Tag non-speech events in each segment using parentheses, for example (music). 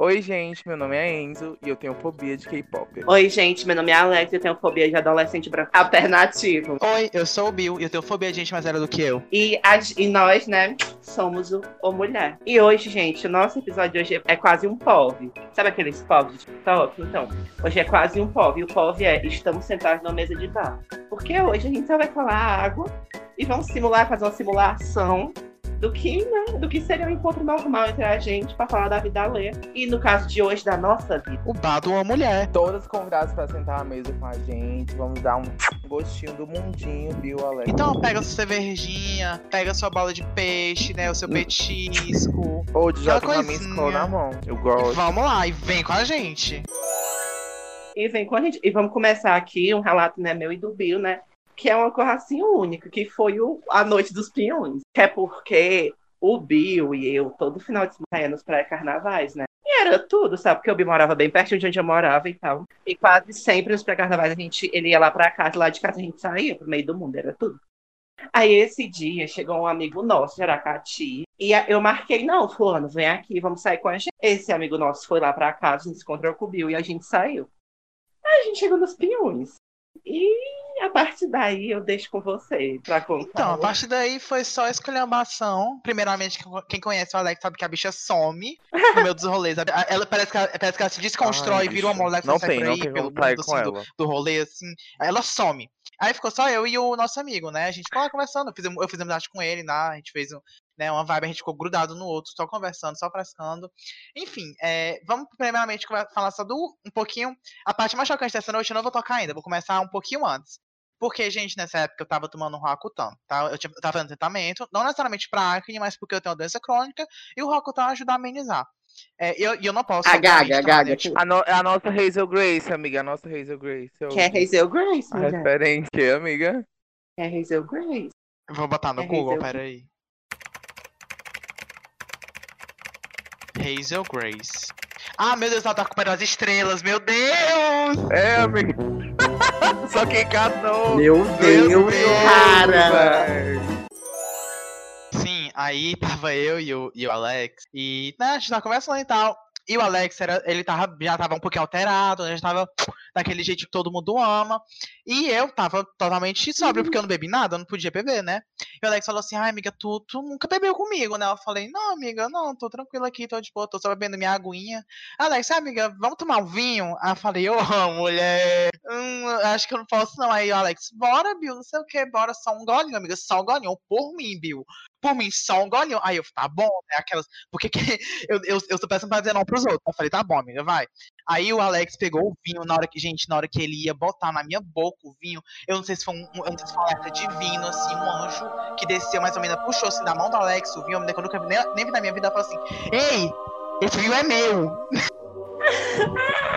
Oi, gente, meu nome é Enzo e eu tenho fobia de K-pop. Oi, gente, meu nome é Alex e eu tenho fobia de adolescente branco alternativo. Oi, eu sou o Bill e eu tenho fobia de gente mais velha do que eu. E, a- e nós, né, somos o, o mulher. E hoje, gente, o nosso episódio de hoje é quase um POV. Sabe aqueles POV de TikTok? Então, hoje é quase um POV. E o POV é estamos sentados numa mesa de bar. Porque hoje a gente só vai falar água e vamos simular, fazer uma simulação do que, né, do que seria um encontro normal entre a gente para falar da vida alheia. E no caso de hoje, da nossa vida. O bar de uma mulher. Todas convidadas para sentar à mesa com a gente. Vamos dar um gostinho do mundinho, viu, Alex? Então pega sua cervejinha, pega sua bola de peixe, né? O seu petisco. Ou de joga uma minha na mão. Eu gosto. vamos lá, e vem com a gente. E vem com a gente. E vamos começar aqui um relato, né, meu e do Bill, né? Que é uma coisa assim única, que foi o, a noite dos pinhões. Que é porque o Bill e eu, todo final de semana, nos pré-carnavais, né? E era tudo, sabe? Porque o Bill morava bem perto de onde eu morava e tal. E quase sempre nos pré-carnavais a gente, ele ia lá pra casa, lá de casa a gente saía pro meio do mundo, era tudo. Aí esse dia chegou um amigo nosso de Aracati. E eu marquei, não, fulano, vem aqui, vamos sair com a gente. Esse amigo nosso foi lá pra casa, a gente se encontrou com o Bill e a gente saiu. Aí a gente chegou nos pinhões. E a partir daí eu deixo com você pra contar. Então, a partir daí foi só esculhambação. Primeiramente, quem conhece o Alex sabe que a bicha some no meio dos rolês. A- Ela parece que ela, parece que ela se desconstrói, Ai, vira uma moleque Não sai tem, por não tem pelo mundo com assim, do, ela. do rolê, assim. Ela some. Aí ficou só eu e o nosso amigo, né? A gente ficou lá conversando. Eu fiz, eu fiz amizade com ele, né? A gente fez um, né, uma vibe, a gente ficou grudado no outro, só conversando, só frescando. Enfim, é, vamos primeiramente falar só do um pouquinho. A parte mais chocante dessa noite eu não vou tocar ainda, vou começar um pouquinho antes. Porque, gente, nessa época eu tava tomando um Roacutan, tá? Eu, tinha- eu tava fazendo tratamento, não necessariamente pra acne, mas porque eu tenho uma doença crônica, e o Roacutan ajuda a amenizar. É, e eu, eu não posso. A obviamente, Gaga, a Gaga, tipo, A, no- a nossa Hazel Grace, amiga. A nossa Hazel Grace. Eu- Que é Hazel Grace, A mulher. referência, amiga. É Hazel Grace. Vou botar no É Google, Hazel. peraí. Hazel Grace. Ah, meu Deus, ela tá com as estrelas, meu Deus! É, amiga. (laughs) Só quem catou. Meu Deus, cara! Aí (laughs) tava eu e o, e o Alex, e né, a gente tava conversando e tal. E o Alex, era, ele tava, já tava um pouquinho alterado, né, já tava (tsk) daquele jeito que todo mundo ama. E eu tava totalmente sóbrio, porque eu não bebi nada, eu não podia beber, né? E o Alex falou assim, ai, amiga, tu, tu nunca bebeu comigo, né? Eu falei, não, amiga, não, tô tranquilo aqui, tô de boa, tô só bebendo minha aguinha. Alex, ah, amiga, vamos tomar um vinho? Aí eu falei, ô, mulher, hum, acho que eu não posso não. Aí o Alex, bora, Bill, não sei o que, bora, só um golinho, amiga, só um golinho, por mim, Bill. Por mim, só um golinho. Aí eu, tá bom, né? Aquelas. Porque que, (laughs) eu, eu, eu tô pensando pra dizer não pros outros. Eu falei, tá bom, amiga, vai. Aí o Alex pegou o vinho na hora que, gente, na hora que ele ia botar na minha boca o vinho, eu não sei se foi um, eu não sei se foi um alerta divino, assim, um anjo que desceu mais ou menos, puxou assim da mão do Alex o vinho, que eu nunca vi, nem, nem vi na minha vida, falou assim: Ei, esse vinho é meu! (laughs)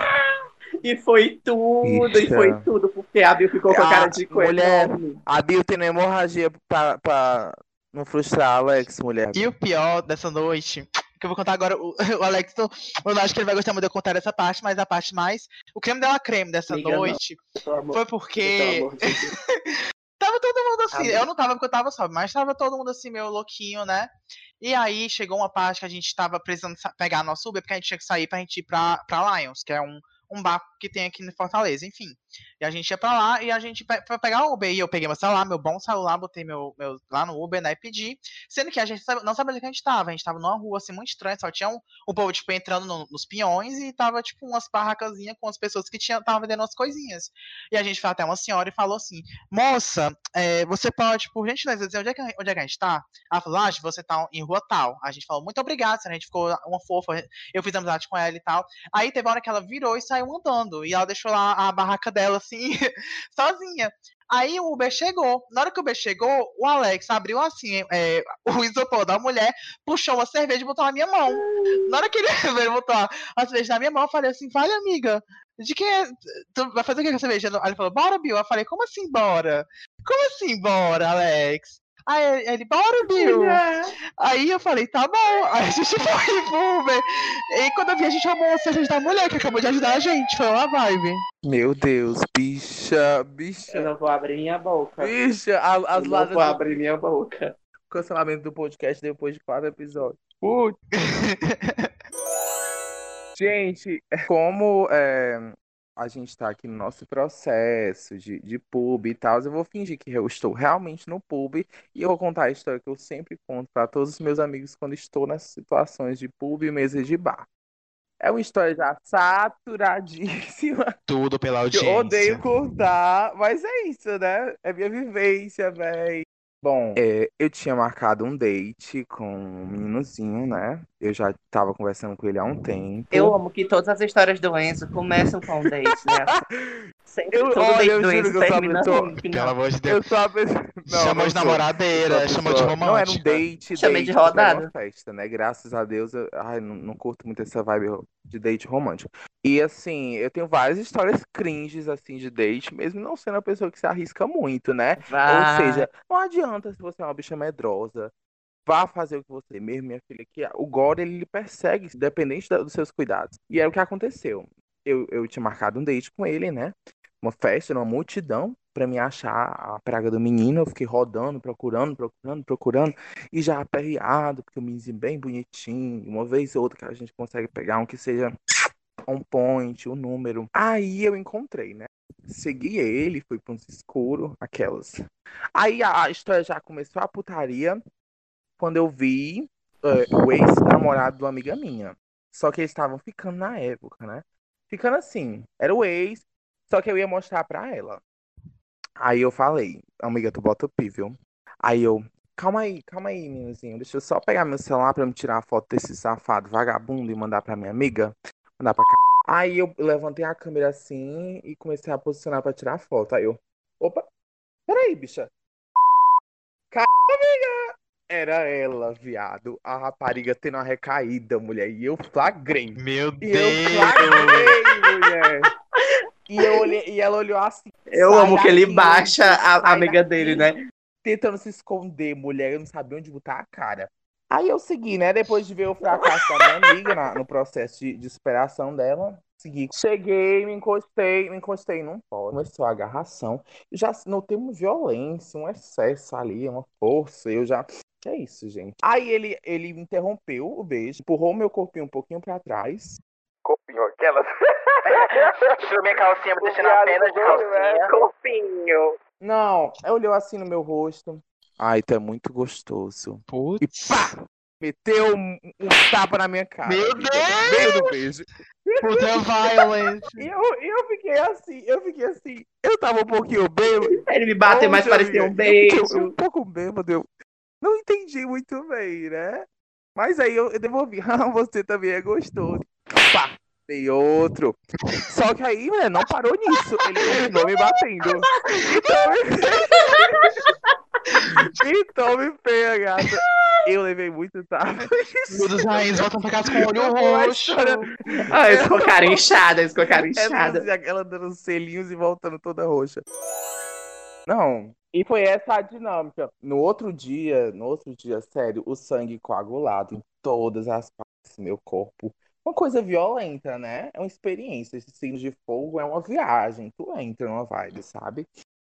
E foi tudo, e Bicha. foi tudo, porque a Bill ficou com a cara Ah, de coelho. mulher. A Bill tem hemorragia pra, pra não frustrar Alex, mulher. E o pior dessa noite, que eu vou contar agora, o, (laughs) o Alex, eu eu acho que ele vai gostar muito de eu contar essa parte, mas a parte mais. O creme dela creme dessa não. noite foi porque. (laughs) Tava todo mundo assim. Amigo. Eu não tava porque eu tava sóbrio, mas tava todo mundo assim, meio louquinho, né? E aí chegou uma parte que a gente tava precisando sa- pegar nosso Uber, porque a gente tinha que sair pra gente ir pra, pra Lions, que é um, um bar que tem aqui em Fortaleza, enfim. E a gente ia pra lá e a gente foi pegar o Uber. E eu peguei meu celular, meu bom celular, botei meu, meu lá no Uber, né? E pedi. Sendo que a gente não sabia onde a gente tava. A gente tava numa rua assim muito estranha, só tinha um, um povo, tipo, entrando no- nos pinhões e tava, tipo, umas barracazinhas com as pessoas que tava vendendo umas coisinhas. E a gente foi até uma senhora e falou assim: Moça, é, você pode, por gentileza, dizer onde é, que, onde é que a gente tá? Ela falou, ah, você tá em rua tal. A gente falou, muito obrigado, a gente ficou uma fofa, eu fiz amizade com ela e tal. Aí teve uma hora que ela virou e saiu andando. E ela deixou lá a barraca dela, assim, (laughs) sozinha. Aí o Uber chegou. Na hora que o Uber chegou, o Alex abriu assim é, (laughs) o isopor da mulher, puxou uma cerveja e botou na minha mão. Na hora que ele (laughs) botou a cerveja na minha mão, eu falei assim, vale, amiga, de quem é? Tu vai fazer o que com a cerveja? Aí ele falou, bora, Bill. Eu falei, como assim, bora? Como assim, bora, Alex? Aí ele, bora, Bill. Mulher. Aí eu falei, tá bom. (laughs) Aí a gente foi pro Uber. E quando eu vi, a gente chamou a cerveja da mulher que acabou de ajudar a gente. Foi uma vibe. Meu Deus, bicha, Eu bicha. não vou abrir minha boca. Bicha, a- as Eu não vou do abrir minha boca. cancelamento do podcast depois de quatro episódios. Putz. (laughs) Gente, como é, a gente tá aqui no nosso processo de, de pub e tal, eu vou fingir que eu estou realmente no pub e eu vou contar a história que eu sempre conto para todos os meus amigos quando estou nas situações de pub e mesa de bar. É uma história já saturadíssima. (laughs) Tudo pela audiência. Eu odeio contar, mas é isso, né? É minha vivência, véi. Bom, é, eu tinha marcado um date com um meninozinho, né? Eu já tava conversando com ele há um tempo. Eu amo que todas as histórias do Enzo começam com um date, né? (laughs) Sempre Eu- todo olha, date eu do juro Enzo que eu só termina não tô- ruim, Pelo amor de Deus. (laughs) Eu sou a pessoa. Não, chamou não de sou. namoradeira, Eu sou a chamou de pessoa- Não era um romântica. date, Chamei date, de porque era rodada. uma festa, né? Graças a Deus, eu ai, não, não curto muito essa vibe de date romântico. E assim, eu tenho várias histórias cringes, assim, de date, mesmo não sendo a pessoa que se arrisca muito, né? Ou seja, não adianta se você é uma bicha medrosa. Vá fazer o que você mesmo, minha filha, que o God ele lhe persegue, independente da- dos seus cuidados. E é o que aconteceu. Eu, eu tinha marcado um date com ele, né? Uma festa, uma multidão, pra me achar a praga do menino. Eu fiquei rodando, procurando, procurando, procurando. E já aperreado, porque o menino bem bonitinho. Uma vez ou outra que a gente consegue pegar um que seja on point, o número. Aí eu encontrei, né? Segui ele, fui pra uns escuros, aquelas. Aí a, história já começou a putaria quando eu vi é, o ex-namorado de uma amiga minha. Só que eles estavam ficando na época, né? Ficando assim, era o ex, só que eu ia mostrar pra ela. Aí eu falei, amiga, tu bota o pi, viu? Aí eu, calma aí, calma aí, meninozinho, deixa eu só pegar meu celular pra me tirar a foto desse safado vagabundo e mandar pra minha amiga. Pra cá. Aí eu levantei a câmera assim e comecei a posicionar pra tirar a foto. Aí eu, opa, peraí, bicha. Cara, amiga! Era ela, viado. A rapariga tendo uma recaída, mulher. E eu flagrei. Meu E eu Deus! flagrei, mulher. E, eu olhei, e ela olhou assim, Eu amo que ele baixa a amiga daqui. dele, né? tentando se esconder, mulher. Eu não sabia onde botar a cara. Aí eu segui, né? Depois de ver o fracasso da minha amiga na- no processo de, de superação dela, segui. Cheguei, me encostei, me encostei num pó. Começou a agarração. Eu já notei uma violência, um excesso ali, uma força. Eu já. É isso, gente? Aí ele, ele interrompeu o beijo, empurrou meu corpinho um pouquinho pra trás. Corpinho, aquelas. Tirou minha calcinha, me deixando apenas de calcinha. Corpinho. Não, olhou assim no meu rosto. Ai, tu é muito gostoso. E Putz, pá! Meteu um, um tapa na minha cara. Meu no meio do beijo. puta. (laughs) E eu, eu fiquei assim, eu fiquei assim. Eu tava um pouquinho bêbado. Ele me bateu, mas parecia um eu beijo. um pouco bêbado. Eu não entendi muito bem, né? Mas aí eu, eu devolvi. (laughs) Ah, você também é gostoso. Pá! Dei outro. Só que aí, né, não parou nisso. Ele continuou me batendo. (laughs) Então, então me pega, gata. Eu levei muito tapa. Todos rainhas voltam pra casa com o olho lá roxo. Ah, eles cara inchada, eles cara É inchada. assim, ela dando selinhos e voltando toda roxa. Não. E foi essa a dinâmica. No outro dia, no outro dia, sério, o sangue coagulado em todas as partes do meu corpo. Uma coisa violenta, né? É uma experiência. Esse signo de fogo é uma viagem. Tu entra numa vibe, sabe?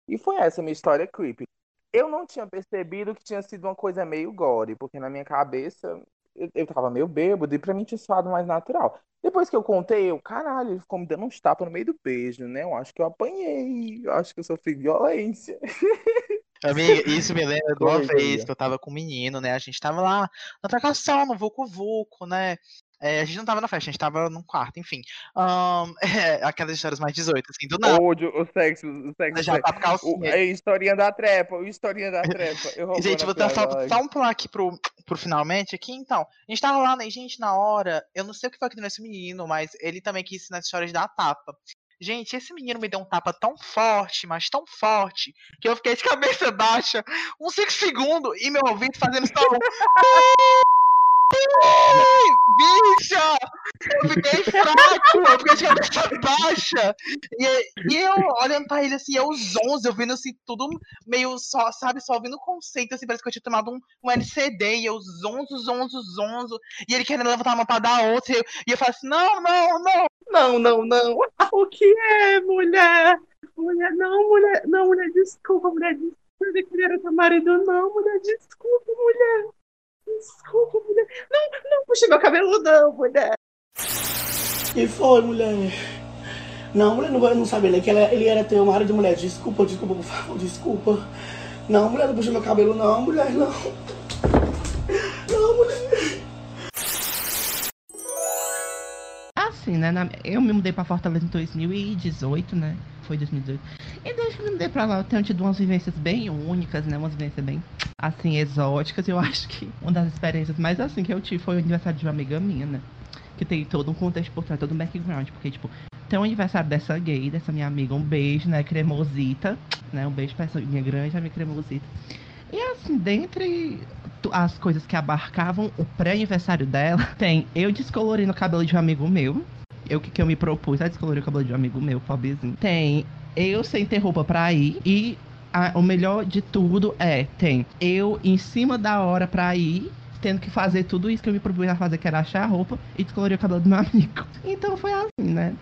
E foi essa a minha história creepy. Eu não tinha percebido que tinha sido uma coisa meio gore, porque na minha cabeça eu, eu tava meio bêbado e pra mim tinha soado mais natural. Depois que eu contei, eu, caralho, ele ficou me dando uns tapas no meio do beijo, né? Eu acho que eu apanhei, eu acho que eu sofri violência. (laughs) Amiga, isso me lembra de uma vez que eu tava com um menino, né? A gente tava lá na trocação, no Vucu Vucu, né? É, a gente não tava na festa, a gente tava num quarto, enfim. Ahn, (laughs) é, aquelas histórias mais 18, assim, do nada. Ódio, o sexo, o sexo. Já tá com o, calcinha. a historinha da trepa, o historinha da trepa. Eu (laughs) Gente, vou dar só, só um pular aqui pro, pro finalmente aqui, então. A gente tava lá, né? Gente, na hora, eu não sei o que foi que deu nesse menino, mas ele também quis nas histórias da tapa. Gente, esse menino me deu um tapa tão forte, mas tão forte, que eu fiquei de cabeça baixa uns 5 segundos e meu ouvido fazendo só um. (laughs) Bicha! Eu fiquei fraco, eu fiquei de cabeça baixa. E, e eu olhando pra ele assim, eu os 11, eu vendo assim, tudo meio só, sabe, só ouvindo conceito, assim, parece que eu tinha tomado um, um LCD, e eu zonzo, zonzo, zonzo, e ele querendo levantar uma pra dar outra, e eu, e eu falo assim, não, não, não, Não, não, não. (laughs) O que é, mulher? Mulher, não, mulher. Não, mulher, desculpa, mulher. Desculpa, eu queria era teu marido, não, mulher. Desculpa, mulher. Desculpa, mulher. Não, não puxa meu cabelo, não, mulher. Que foi, mulher? Não, mulher, não, não sabia nem que ele, ele era teu marido, mulher. Desculpa, desculpa, por favor, desculpa. Não, mulher, não puxa meu cabelo, não, mulher, não. Não, mulher. Assim, né? na- eu me mudei pra Fortaleza em 2018, né? Foi 2018. E desde que me mudei pra lá, eu tenho tido umas vivências bem únicas, né? Umas vivências bem, assim, exóticas. Eu (laughs) acho que uma das experiências mais assim que eu tive foi o aniversário de uma amiga minha, né? Que tem todo um contexto por trás, todo um background. Porque, tipo, tem o aniversário dessa gay, dessa minha amiga, um beijo, né? Cremosita, né? Um beijo pra essa minha grande amiga Cremosita. E assim, dentre as coisas que abarcavam o pré-aniversário dela, (laughs) tem eu descolorindo o cabelo de um amigo meu. Eu que, que eu me propus a descolorir o cabelo de um amigo meu, pobrezinho. Tem eu sem ter roupa pra ir. E a- o melhor de tudo é, tem eu em cima da hora pra ir. Tendo que fazer tudo isso que eu me propus a fazer, que era achar a roupa e descolorir o cabelo do meu (laughs) amigo. Então foi assim, né?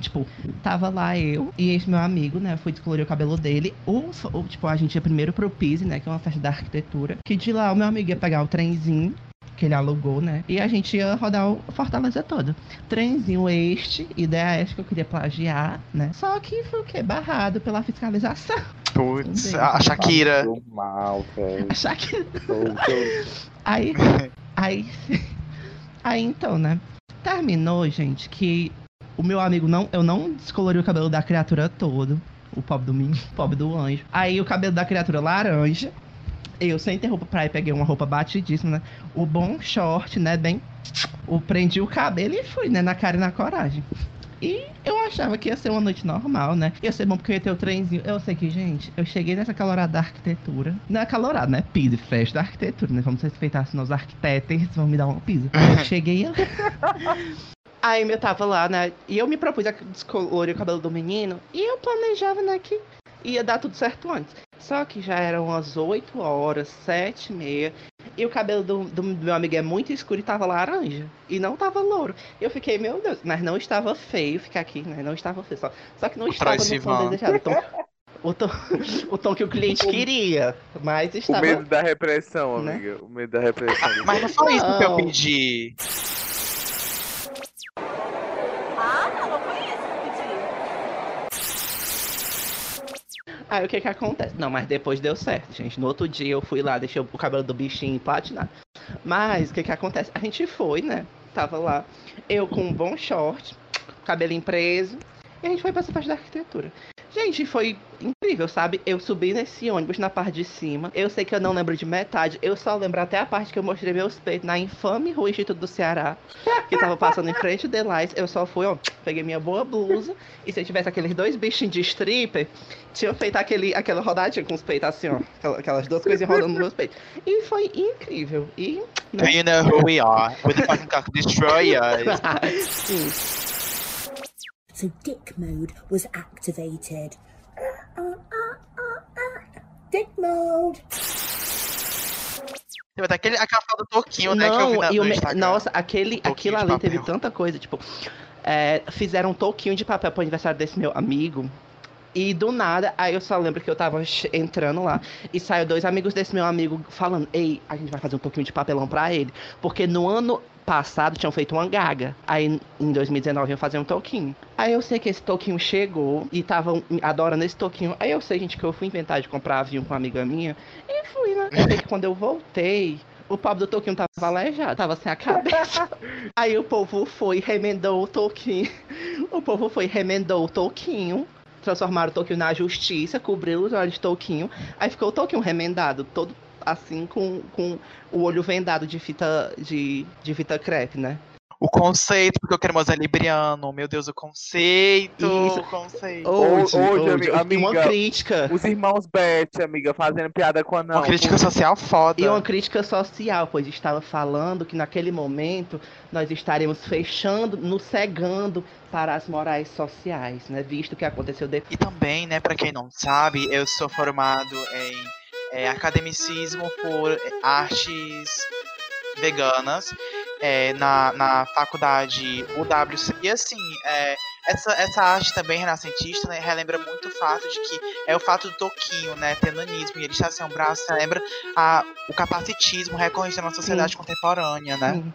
Tipo, tava lá eu e esse meu amigo, né? Fui descolorir o cabelo dele. O, o- tipo, a gente ia primeiro pro Pise, né? Que é uma festa da arquitetura. Que de lá o meu amigo ia pegar o trenzinho que ele alugou, né? E a gente ia rodar o Fortaleza todo. Trenzinho este, ideia esta que eu queria plagiar, né? Só que foi o quê? Barrado pela fiscalização. Putz, a a Shakira. Mal. Tô- tô- (laughs) Aí. Aí. Aí então, né? Terminou, gente, que o meu amigo não. Eu não descolori o cabelo da criatura todo. O pobre do mim, o pobre do anjo. Aí o cabelo da criatura laranja. Eu sem ter roupa pra ir, peguei uma roupa batidíssima, né? O bom short, né? Bem. O prendi o cabelo e fui, né? Na cara e na coragem. E eu achava que ia ser uma noite normal, né? Ia ser bom porque eu ia ter o trenzinho. Eu sei que, gente, eu cheguei nessa calorada da arquitetura. Não é calorada, né? Pisa, festa da arquitetura, né? Vamos respeitar se os arquitetos vão me dar uma pisa. Eu (laughs) cheguei. eu- (laughs) Aí eu tava lá, né? E eu me propus a descolorir o cabelo do menino. E eu planejava, né, que ia dar tudo certo antes. Só que já eram umas 8 horas, 7 e meia. E o cabelo do, do meu amigo é muito escuro e tava laranja. E não tava louro. Eu fiquei, meu Deus, mas não estava feio ficar aqui, né? Não estava feio. Só, só que não estava no tom desejado. O tom, o, tom, (laughs) o tom que o cliente queria. Mas O estava. medo da repressão, Né? amiga. O medo da repressão. Mas não foi isso que eu pedi. Ah, não, não foi isso que eu pedi. Aí o que que acontece? Não, mas depois deu certo, gente. No outro dia eu fui lá, deixei o cabelo do bichinho platinado. Mas o que que acontece? A gente foi, né? Tava lá, eu com um bom short, cabelinho preso, e a gente foi pra essa festa da arquitetura. Gente, foi incrível, sabe? Eu subi nesse ônibus na parte de cima. Eu sei que eu não lembro de metade. Eu só lembro até a parte que eu mostrei meus peitos na infame rua Instituto do Ceará. Que tava passando em frente de Delais. Eu só fui, ó, peguei minha boa blusa. E se eu tivesse aqueles dois bichinhos de stripper, tinha feito aquele, aquela rodadinha com os peitos assim, ó. aquela- Aquelas duas coisinhas rodando nos meus peitos. E foi incrível. E. Do you know who we are? We're the fucking destroyers. (laughs) Sim. So dick mode was activated. Dick mode. Teve até aquele, aquela do Toquinho, né? que eu vi Não, na, e me- nossa, aquele, Toquinho aquilo ali teve papel. tanta coisa, tipo, é, fizeram um toquinho de papel pro aniversário desse meu amigo. E do nada, aí eu só lembro que eu tava entrando lá e saiu dois amigos desse meu amigo falando: Ei, a gente vai fazer um toquinho de papelão pra ele. Porque no ano passado tinham feito uma gaga. Aí em 2019 iam fazer um toquinho. Aí eu sei que esse toquinho chegou e estavam adorando esse toquinho. Aí eu sei, gente, que eu fui inventar de comprar avião com uma amiga minha. E fui, né? Eu sei que quando eu voltei, o pobre do Toquinho tava aleijado, tava sem a cabeça. (laughs) Aí o povo foi, remendou o Toquinho. O povo foi, remendou o Toquinho. Transformaram o Toquinho na justiça, cobriu os olhos de Toquinho. Aí ficou o Toquinho remendado, todo assim, com, com o olho vendado de fita, de, de fita crepe, né? O conceito, porque o cremoso é libriano. Meu Deus, o conceito. Isso. O conceito. Hoje, hoje, hoje, ami- e uma amiga, crítica. Os irmãos Beth, amiga, fazendo piada com a não. Uma crítica social foda. E uma crítica social, pois estava falando que naquele momento nós estaremos fechando, nos cegando para as morais sociais, né? Visto o que aconteceu depois. E também, né, pra quem não sabe, eu sou formado em é, academicismo por artes veganas é, na, na faculdade UWC. E assim, é, essa, essa arte também renascentista né, relembra muito o fato de que é o fato do toquinho, né, ter nanismo, e ele está sem um braço, relembra a, o capacitismo recorrente da nossa sociedade contemporânea, né? Sim.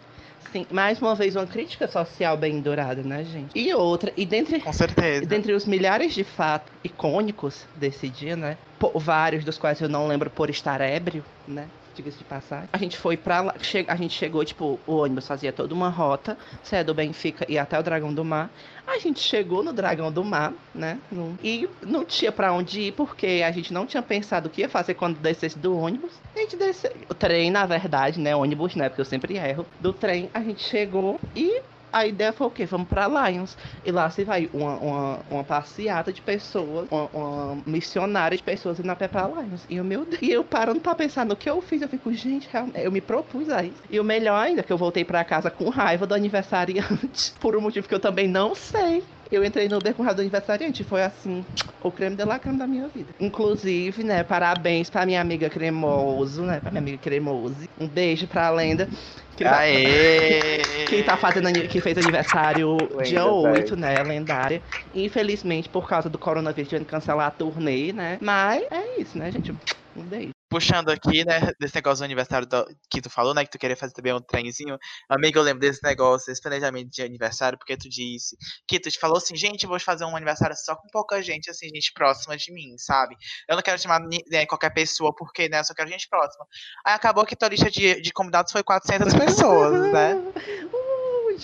Sim, mais uma vez uma crítica social bem dourada, né, gente? E outra, e dentre, Com certeza. dentre os milhares de fatos icônicos desse dia, né? vários dos quais eu não lembro por estar ébrio, né? Diga-se de passagem. A gente foi pra lá, a gente chegou, tipo, o ônibus fazia toda uma rota, saia do Benfica e até o Dragão do Mar. A gente chegou no Dragão do Mar, né? no- E não tinha pra onde ir, porque a gente não tinha pensado o que ia fazer quando descesse do ônibus. A gente desceu. O trem, na verdade, né? Ônibus, né? Porque eu sempre erro. Do trem, a gente chegou e a ideia foi o quê? Vamos pra Lions. E lá você vai uma, uma, uma passeata de pessoas, uma, uma missionária de pessoas indo a pé pra Lions. E eu, meu Deus, e eu parando pra pensar no que eu fiz, eu fico, gente, eu me propus a isso. E o melhor ainda, que eu voltei pra casa com raiva do aniversariante, (laughs) por um motivo que eu também não sei. Eu entrei no Uber com raiva do aniversariante foi assim, o creme de la creme da minha vida. Inclusive, né, parabéns pra minha amiga Cremoso, né, pra minha amiga Cremose. Um beijo pra lenda. que tá- Aê! (laughs) quem tá fazendo que fez aniversário dia Lenda, 8, né? Lendária. Infelizmente, por causa do coronavírus, tivendo que cancelar a turnê, né? Mas é isso, né, gente? Um beijo. Puxando aqui, né, desse negócio do aniversário do- que tu falou, né, que tu queria fazer também um trenzinho. Amigo, eu lembro desse negócio, desse planejamento de aniversário, porque tu disse que tu te falou assim, gente, vou fazer um aniversário só com pouca gente, assim, gente próxima de mim, sabe? Eu não quero chamar né, qualquer pessoa, porque, né, eu só quero gente próxima. Aí acabou que tua lista de, de convidados foi 400 pessoas, né? (laughs)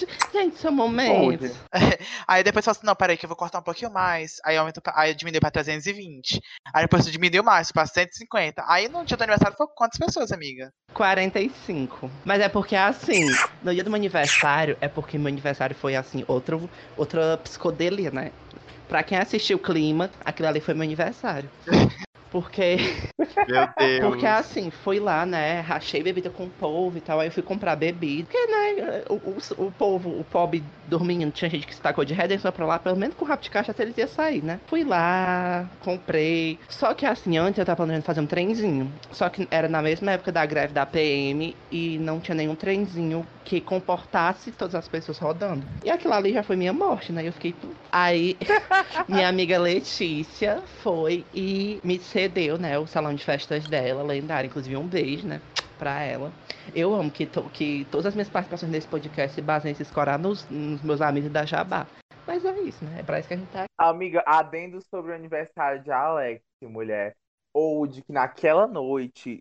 Uh, gente, são momentos. (laughs) Aí depois falou assim, não, peraí que eu vou cortar um pouquinho mais. Aí aumenta, pra- aí diminuiu pra 320. Aí depois diminuiu mais, pra 150. Aí no dia do aniversário foi quantas pessoas, amiga? 45. Mas é porque assim, no dia do meu aniversário, é porque meu aniversário foi assim, outro, outra psicodelia, né? Pra quem assistiu o clima, aquilo ali foi meu aniversário. (laughs) Porque Meu Deus. Porque assim, fui lá, né? Rachei bebida com o povo e tal. Aí eu fui comprar bebida. Porque, né? O, o, o povo, o pobre dormindo, tinha gente que se tacou de redenção pra lá. Pelo menos com o rabo de cachaça eles iam sair, né? Fui lá, comprei. Só que assim, antes eu tava planejando fazer um trenzinho. Só que era na mesma época da greve da PM e não tinha nenhum trenzinho que comportasse todas as pessoas rodando. E aquilo ali já foi minha morte, né? Eu fiquei. Aí (laughs) minha amiga Letícia foi e me cedeu, né, o salão de festas dela, lendário, inclusive um beijo, né, pra ela. Eu amo que, to- que todas as minhas participações nesse podcast se baseiam em se escorar nos, nos meus amigos da Jabá. Mas é isso, né, é pra isso que a gente tá Amiga, adendo sobre o aniversário de Alex, mulher. Ou de que naquela noite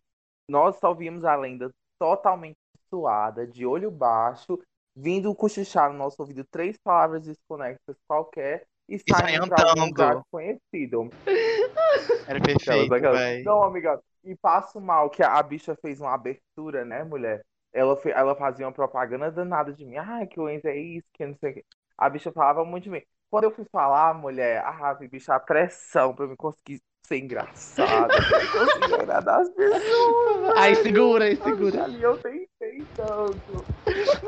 nós só vimos a lenda totalmente suada, de olho baixo, vindo cochichar no nosso ouvido três palavras desconexas qualquer e sai saindo pra algum andando. lugar desconhecido. (laughs) Era Aquelas, perfeito, aquelas. véi. Não, amiga, e passo mal que a, a bicha fez uma abertura, né, mulher? Ela, fe- ela fazia uma propaganda danada de mim. Ah, que o Enzo é isso, que não sei o quê. A bicha falava muito de mim. Quando eu fui falar, mulher, ah, bicha, a pressão pra eu me conseguir ser engraçada, pra eu conseguir agradar (laughs) as pessoas. Aí segura, aí segura. ali eu tentei tanto.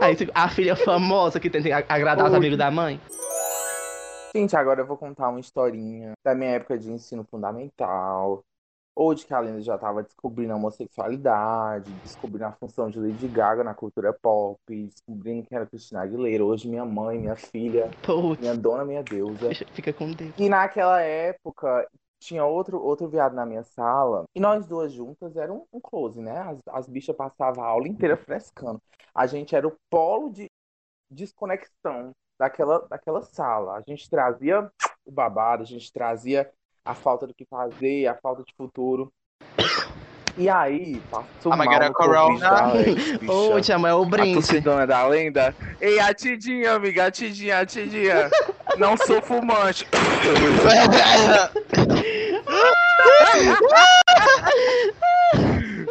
Aí, a filha famosa que tenta ag- agradar os amigos da mãe. Gente, agora eu vou contar uma historinha da minha época de ensino fundamental. Ou de que a Lenda já estava descobrindo a homossexualidade, descobrindo a função de Lady Gaga na cultura pop, descobrindo quem era Cristina Aguilera. Hoje minha mãe, minha filha, Putz, minha dona, minha deusa. fica com Deus. E naquela época tinha outro, outro viado na minha sala. E nós duas juntas era um, um close, né? As, as bichas passavam a aula inteira frescando. A gente era o polo de desconexão daquela, daquela sala. A gente trazia o babado, a gente trazia a falta do que fazer, a falta de futuro. E aí, passou Ah, mas mal era no corona. Ô, tia é o A brinde. torcidona da lenda. Ei, a Tidinha, amiga, a Tidinha, a Tidinha. Não sou fumante.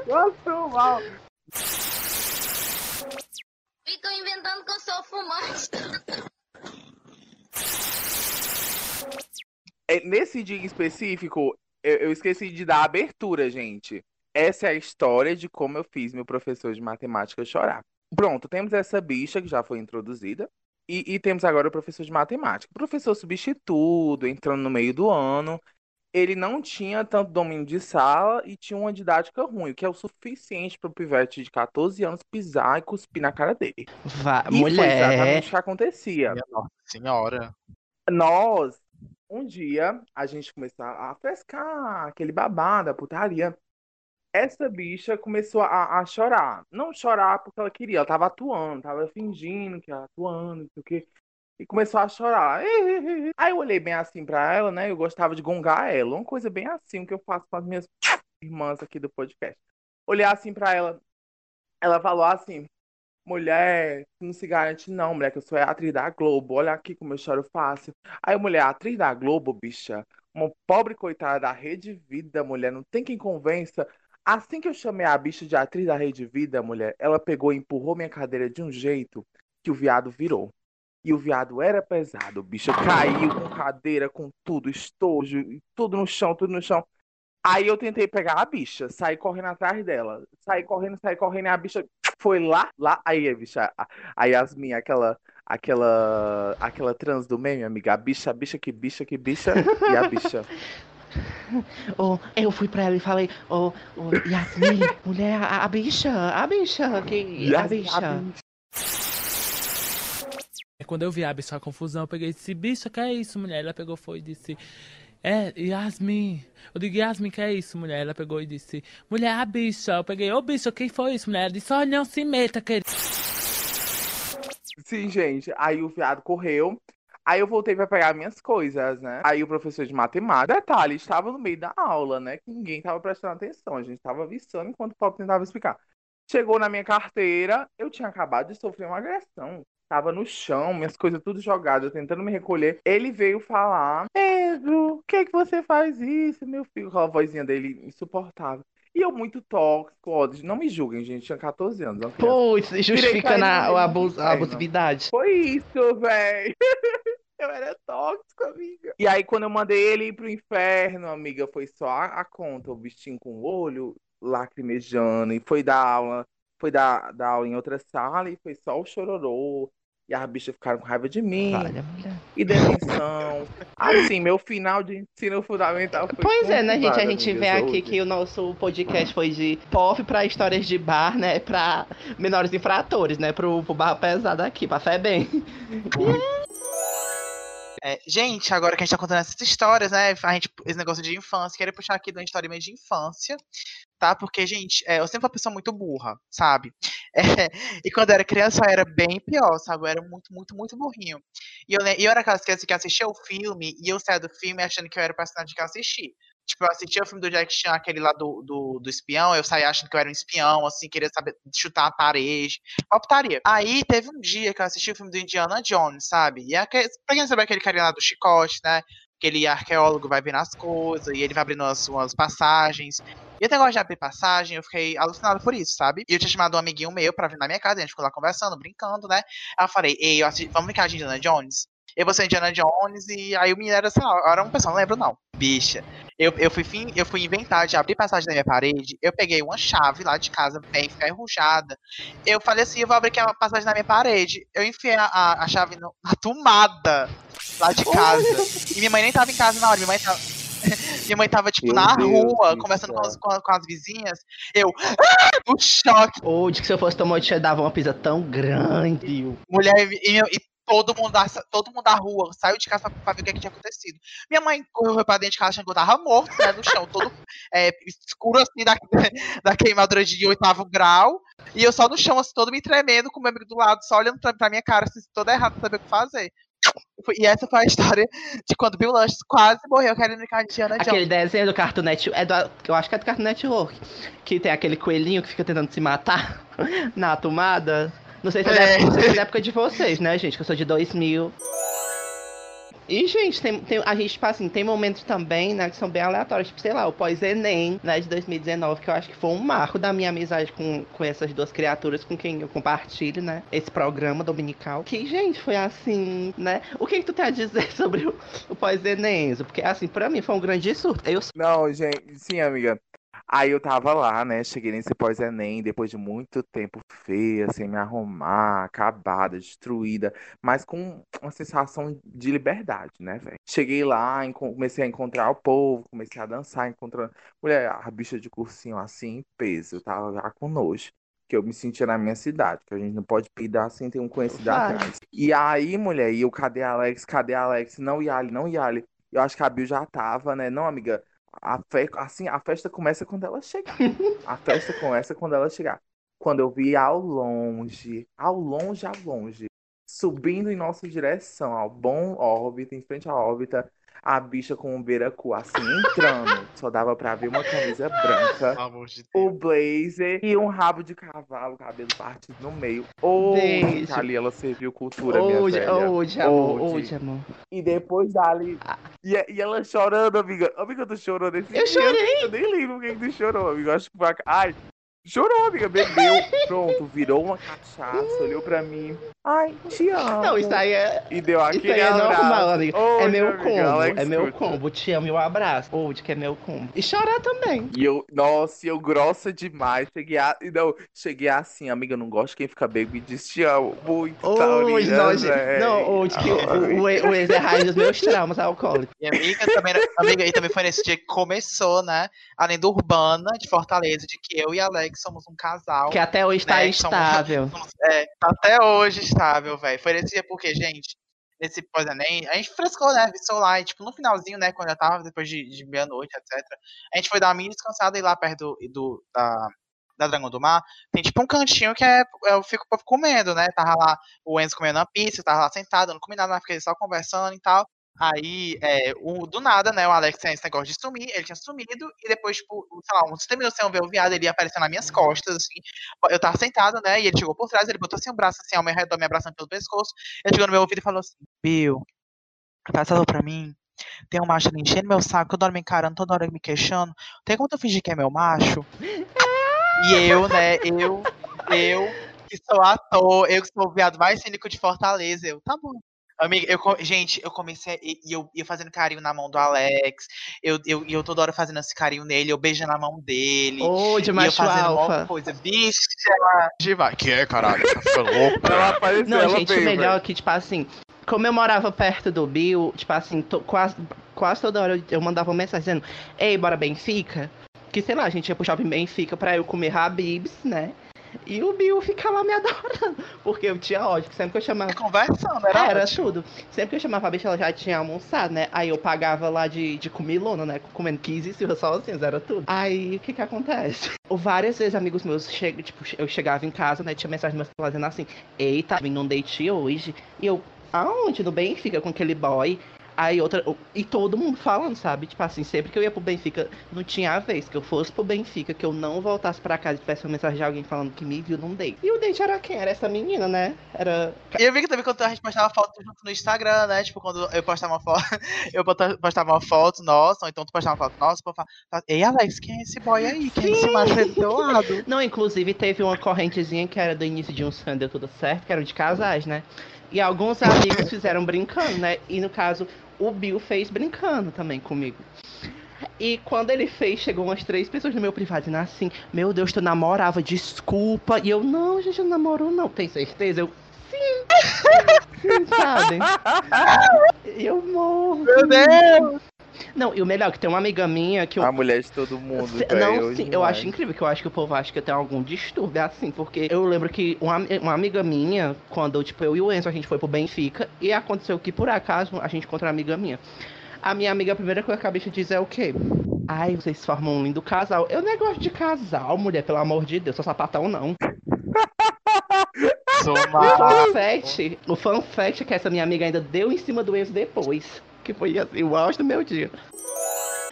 Passou mal. Ficam inventando que eu sou fumante. Nesse dia em específico, eu, eu esqueci de dar a abertura, gente. Essa é a história de como eu fiz meu professor de matemática chorar. Pronto, temos essa bicha que já foi introduzida. E, e temos agora o professor de matemática. Professor substituto, entrando no meio do ano. Ele não tinha tanto domínio de sala e tinha uma didática ruim, o que é o suficiente para o pivete de 14 anos pisar e cuspir na cara dele. Va- E foi mulher. exatamente o que acontecia. Minha Nossa senhora. Nós, um dia, a gente começou a frescar aquele babado, a putaria. essa bicha começou a, a chorar. Não chorar porque ela queria, ela tava atuando, tava fingindo que ela atuando, não sei. E começou a chorar. Aí eu olhei bem assim pra ela, né? Eu gostava de gongar ela. Uma coisa bem assim que eu faço com as minhas irmãs aqui do podcast. Olhei assim pra ela. Ela falou assim: mulher, não se garante, não, mulher, que eu sou atriz da Globo. Olha aqui como eu choro fácil. Aí, mulher, atriz da Globo, bicha, uma pobre coitada da Rede Vida, mulher, não tem quem convença. Assim que eu chamei a bicha de atriz da Rede Vida, mulher, ela pegou e empurrou minha cadeira de um jeito que o viado virou. E o viado era pesado, bicha. Caiu com cadeira, com tudo, estojo, tudo no chão, tudo no chão. Aí eu tentei pegar a bicha, saí correndo atrás dela. Saí correndo, saí correndo, e a bicha foi lá, lá. Aí a bicha, a, a Yasmin, aquela, aquela, aquela trans do meme, amiga. A bicha, a bicha, que bicha, que bicha, e a bicha. (laughs) Oh, eu fui pra ela e falei, ô, oh, Yasmin, mulher, a, a bicha, a bicha, que, a Yasmin, bicha. É Quando eu vi a bicha a confusão, eu peguei e disse, bicha, que é isso, mulher? Ela pegou foi e disse, é, Yasmin. Eu digo, Yasmin, que é isso, mulher? Ela pegou e disse, mulher, a bicha. Eu peguei, ô bicha, quem foi isso, mulher? Ela disse, olha, não se meta, querida. Sim, gente. Aí o viado correu. Aí eu voltei pra pegar minhas coisas, né? Aí o professor de matemática, detalhe, estava no meio da aula, né? Que ninguém tava prestando atenção. A gente tava avisando enquanto o Pop tentava explicar. Chegou na minha carteira, eu tinha acabado de sofrer uma agressão. Tava no chão, minhas coisas tudo jogadas, eu tentando me recolher. Ele veio falar: Pedro, por que, que você faz isso, meu filho? Com a vozinha dele insuportável. E eu muito tóxico, ó, não me julguem, gente, tinha 14 anos. Pô, isso justifica na, a, abus- a abusividade. Foi isso, velho. (laughs) Eu era tóxico, amiga. E aí, quando eu mandei ele ir pro inferno, amiga, foi só a, a conta. O bichinho com o olho lacrimejando. E foi dar aula, foi dar, dar aula em outra sala e foi só o chororô. E as bichas ficaram com raiva de mim. Olha. E demissão. Assim, meu final de ensino fundamental foi. Pois é, né, gente? A gente vê aqui que o nosso podcast foi de pop pra histórias de bar, né? Pra menores infratores, né? Pro, pro bar pesado aqui, pra fé bem. (laughs) É, gente, agora que a gente tá contando essas histórias, né? A gente, esse negócio de infância, queria puxar aqui de uma história meio de infância, tá? Porque, gente, é, eu sempre fui uma pessoa muito burra, sabe? (laughs) É, e quando eu era criança, eu era bem pior, sabe? Eu era muito, muito, muito burrinho. E eu, eu era aquelas crianças que assistia o filme e eu saía do filme achando que eu era o personagem que eu assisti. Tipo, eu assistia o filme do Jack Chan, aquele lá do, do, do espião, eu saía achando que eu era um espião, assim, queria saber chutar a parede. Uma putaria. Aí teve um dia que eu assisti o filme do Indiana Jones, sabe? E é aquele, pra quem não sabe aquele carinha lá do chicote, né? Aquele arqueólogo vai vendo as coisas e ele vai abrindo umas, umas passagens. E o negócio de abrir passagem, eu fiquei alucinado por isso, sabe? E eu tinha chamado um amiguinho meu pra vir na minha casa, a gente ficou lá conversando, brincando, né? Aí eu falei, ei, assisti, vamos brincar de Indiana Jones? Eu vou ser Indiana Jones e aí o menino era, sei lá, era uma pessoa, não lembro não. Bicha. Eu, eu, fui, fim, eu fui inventar de abrir passagem na minha parede, eu peguei uma chave lá de casa, bem ferrujada. Eu falei assim, eu vou abrir aqui uma passagem na minha parede. Eu enfiei a, a, a chave no- na tomada lá de casa. E minha mãe nem tava em casa na hora, minha mãe tava... (laughs) Minha mãe tava, tipo, Meu na Deus rua, do conversando com as, com, a- com as vizinhas. Eu, ah, no choque. Ou de que se eu fosse tomate, eu dava uma pizza tão grande. Mulher e, e- e todo mundo da, todo mundo da rua saiu de casa pra, pra ver o que, é que tinha acontecido. Minha mãe correu pra dentro de casa achando que eu tava morto, né, no chão, todo é, escuro assim, da, da queimadura de oitavo grau. E eu só no chão, assim, todo me tremendo, com o meu amigo do lado, só olhando pra, pra minha cara, assim, toda errada, saber o que fazer. E essa foi a (laughs) história de quando Bill Lush quase morreu querendo brincar de Diana Jones. Aquele desenho do Cartoon Network, é do, eu acho que é do Cartoon Network, que tem aquele coelhinho que fica tentando se matar (laughs) na tomada. Não sei se é, da É. época, se é da época de vocês, né, gente? Que eu sou de 2000. E, gente, tem, tem- a gente, tipo assim, tem momentos também, né, que são bem aleatórios. Tipo, sei lá, o pós-Enem, né, de 2019, que eu acho que foi um marco da minha amizade com, com essas duas criaturas com quem eu compartilho, né, esse programa dominical. Que, gente, foi assim, né? O que, que tu tem a dizer (laughs) sobre o, o pós-Enem? Porque, assim, pra mim foi um grande surto. Eu Não, gente, sim, amiga. Aí eu tava lá, né? Cheguei nesse pós-Enem, depois de muito tempo feia, sem me arrumar, acabada, destruída, mas com uma sensação de liberdade, né, velho? Cheguei lá, comecei a encontrar o povo, comecei a dançar, encontrando. Mulher, a bicha de cursinho assim, em peso, eu tava já com nojo. Que eu me sentia na minha cidade, que a gente não pode peidar sem ter um conhecido Vai. atrás. E aí, mulher, e eu, cadê Alex? Cadê Alex? Não, Yali, não, Yali. Eu acho que a Bill já tava, né? Não, amiga. A fe... Assim, a festa começa quando ela chegar. A festa começa quando ela chegar. Quando eu vi ao longe, ao longe, ao longe, subindo em nossa direção, ao bom órbita, em frente à órbita, a bicha com um beiracu assim entrando. Só dava pra ver uma camisa branca, de o blazer e um rabo de cavalo, cabelo partido no meio. Hoje, Beijo. ali ela serviu cultura, minha Hoje, velha. hoje, amor, Hoje. hoje, amor. E depois dali. E, e ela chorando, amiga. Amiga, tu chorou nesse Eu dia? chorei. Eu nem lembro o que tu chorou, amiga. Acho que foi. a- Ai, chorou, amiga. Bebeu. (laughs) Pronto, virou uma cachaça, olhou pra mim. Ai, te amo. Não, isso aí é. E deu Isso aquele aí é abraço. normal, amiga. é Hoje, meu amiga, combo, Alex é meu escuta. combo. Te amo e um abraço. Hoje que é meu combo. E chorar também. E eu, nossa, e eu grossa demais. Cheguei a, e não, cheguei assim, amiga, eu não gosto de quem fica bêbado e diz te amo muito, Hoje, Taurina, nós, véi. não, hoje que o, o, o ex é raiz dos meus traumas alcoólicos. E amiga também, amiga, e também foi nesse dia que começou, né? A lenda urbana de Fortaleza, de que eu e Alex somos um casal. Que até hoje tá né, que somos- instável. somos- (laughs) é, tá até hoje estável, velho. Foi nesse dia porque, gente, nesse pós-Enem, a gente frescou, né? Vistou lá, e, tipo, no finalzinho, né? Quando já tava, depois de, de meia-noite, etc. A gente foi dar uma mini descansada e lá perto do, do- da, da Dragão do Mar, tem tipo um cantinho que é, eu fico comendo, né? Tava lá o Enzo comendo uma pizza, tava lá sentado, eu não comi nada, mas fiquei só conversando e tal. Aí, é, o, do nada, né, o Alex tem esse negócio de sumir, ele tinha sumido, e depois, tipo, sei lá, uns 30 minutos sem eu ver o viado, ele ia aparecendo nas minhas costas, assim. Eu tava sentado, né, e ele chegou por trás, ele botou assim o braço, assim, ao meu redor, me abraçando pelo pescoço. Ele chegou no meu ouvido e falou assim, Bill, faz favor pra mim, tem um macho ali enchendo meu saco, toda hora me encarando, toda hora me queixando, tem como tu fingir que é meu macho? E eu, né, eu, eu, que sou ator, eu que sou o viado mais cínico de Fortaleza, eu, tá bom. Amiga, eu, gente, eu comecei, e eu ia fazendo carinho na mão do Alex, eu, eu, eu toda hora fazendo esse carinho nele, eu beijando a mão dele, Hoje, e eu macho fazendo uma alfa. coisa, bicha, que é, caralho, tá louco? Ela apareceu, Não, ela gente, o veio, melhor é que, tipo assim, como eu morava perto do Bill, tipo assim, to- quase, quase toda hora eu, eu mandava uma mensagem dizendo, ei, bora Benfica? Que, sei lá, a gente ia pro shopping Benfica pra eu comer Habibs, né? E o Bill fica lá me adorando. Porque eu tinha ódio, sempre que eu chamava. Conversando, era, era ótimo. tudo. Sempre que eu chamava a bicha, ela já tinha almoçado, né? Aí eu pagava lá de, de comilona, né? Comendo 15 silvas sozinhos, era tudo. Aí, o que que acontece? (laughs) Várias vezes amigos meus, chegam, tipo, eu chegava em casa, né? Tinha mensagem meus fazendo assim, eita, vim num date hoje. E eu, aonde? No Benfica, com aquele boy. Aí outra. E todo mundo falando, sabe? Tipo assim, sempre que eu ia pro Benfica, não tinha a vez que eu fosse pro Benfica, que eu não voltasse pra casa e tivesse uma mensagem de alguém falando que me viu num date. E o date era quem? Era essa menina, né? Era. E eu vi que também quando a gente postava foto junto no Instagram, né? Tipo, quando eu postava uma foto, (laughs) eu postava uma foto nossa, ou então tu postava uma foto nossa, falava, Ei, Alex, quem é esse boy aí? Quem é esse aí do teu lado? Não, inclusive teve uma correntezinha que era do início de um deu tudo certo, que era de casais, né? E alguns amigos fizeram brincando, né? E no caso, o Bill fez brincando também comigo. E quando ele fez, chegou umas três pessoas no meu privado dizendo assim: Meu Deus, tu namorava, desculpa. E eu, não, gente, eu não namoro, não. Tem certeza? Eu, sim. (laughs) sim, sabe? E eu morro. Meu Deus! Não, e o melhor, que tem uma amiga minha que eu A mulher de todo mundo, Se-. Não, sim, eu demais. acho incrível, que eu acho que o povo acha que eu tenho algum distúrbio, é assim, porque eu lembro que uma, uma amiga minha, quando, tipo, eu e o Enzo, a gente foi pro Benfica, e aconteceu que, por acaso, a gente encontrou uma amiga minha. A minha amiga, a primeira coisa que a bicha diz é o quê? Ai, vocês formam um lindo casal. Eu nem gosto de casal, mulher, pelo amor de Deus, sou sapatão não. Sou O uma... fun fact, o fun fact é que essa minha amiga ainda deu em cima do Enzo depois. Que foi assim, o auge do meu dia.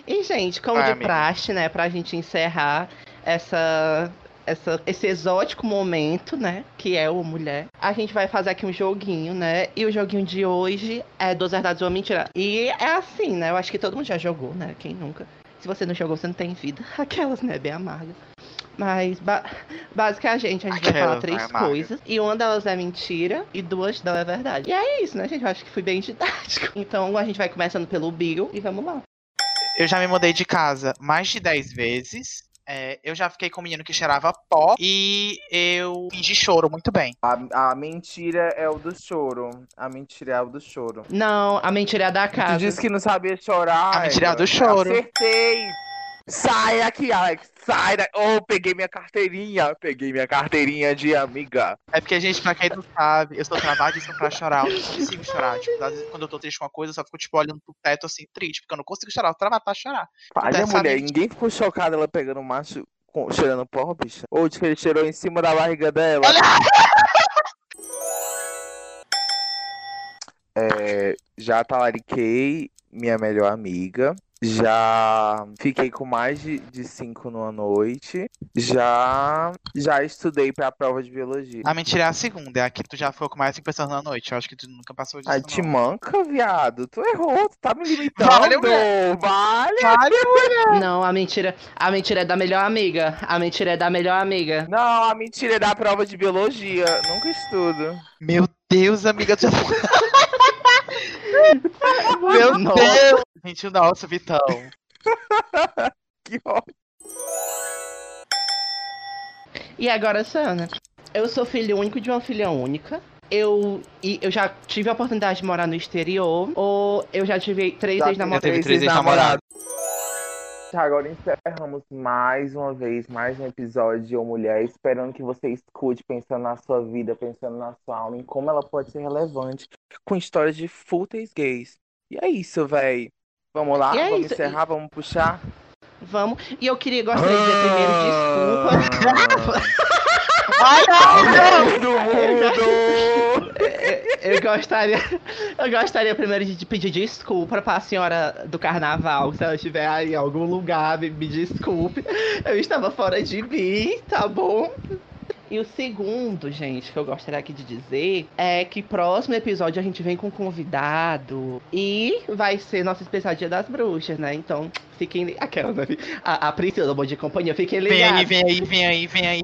E, gente, como Vai, de amiga. praxe, né, pra gente encerrar essa, essa, esse exótico momento, né, que é o mulher, a gente vai fazer aqui um joguinho, né, e o joguinho de hoje é Duas Verdades ou uma Mentira. E é assim, né, eu acho que todo mundo já jogou, né, quem nunca. Se você não jogou, você não tem vida. (laughs) Aquelas, né, bem amargas. Mas, ba basicamente, a gente vai falar três amargas. coisas. E uma delas é mentira e duas delas é verdade. E é isso, né, gente? Eu acho que fui bem didático. (laughs) Então, a gente vai começando pelo Bill e vamos lá. Eu já me mudei de casa mais de 10 vezes. É, eu já fiquei com um menino que cheirava pó e eu fingi choro muito bem. A, a mentira é o do choro. A mentira é o do choro. Não, a mentira é da Tu casa. disse que não sabia chorar. A mentira é a do choro. Acertei. Sai aqui, Alex. Sai daqui. Oh, peguei minha carteirinha. Peguei minha carteirinha de amiga. É porque, gente, pra quem não sabe, eu sou travadíssimo pra chorar. Eu não consigo chorar. Tipo, às vezes, quando eu tô triste com uma coisa, eu só fico, tipo, olhando pro teto, assim, triste. Porque eu não consigo chorar. Eu travado pra chorar. Olha, Até mulher, sabe- ninguém ficou chocado ela pegando o macho com- cheirando pó, bicha. Ou que ele cheirou em cima da barriga dela. (laughs) É, já talariquei minha melhor amiga. Já fiquei com mais de, de cinco numa noite. Já já estudei pra prova de biologia. A mentira é a segunda. É a que tu já ficou com mais cinco pessoas na noite. Eu acho que tu nunca passou disso. Ai, não. te manca, viado. Tu errou, tu tá me limitando. Vale, mulher. Vale. Vale, Não, a mentira, a mentira é da melhor amiga. A mentira é da melhor amiga. Não, a mentira é da prova de biologia. Nunca estudo. Meu Deus, amiga, tu já (laughs) Meu Nossa. Deus! Gente, nossa, Vitão. (laughs) Que ótimo. E agora, Sana, eu sou filho único de uma filha única. Eu, e eu já tive a oportunidade de morar no exterior, ou eu já tive três Já ex-namorados. teve três ex-namorados. Agora encerramos mais uma vez, mais um episódio de Ô Mulher, esperando que você escute, pensando na sua vida, pensando na sua alma, em como ela pode ser relevante, com histórias de fúteis gays. E é isso, véi. Vamos lá, é vamos isso. encerrar, vamos puxar. Vamos. E eu queria gostaria de dizer primeiro desculpa. (laughs) Ai, não! Todo mundo! Eu gostaria, eu gostaria primeiro de pedir desculpa para a senhora do carnaval, se ela estiver aí em algum lugar, me, me desculpe. Eu estava fora de mim, tá bom? E o segundo, gente, que eu gostaria aqui de dizer é que próximo episódio a gente vem com um convidado e vai ser nosso especial Dia das Bruxas, né? Então, fiquem aquela, né? A, a Priscila do Bom de Companhia, fiquem Vem aí, ligados. vem aí, vem aí, vem aí.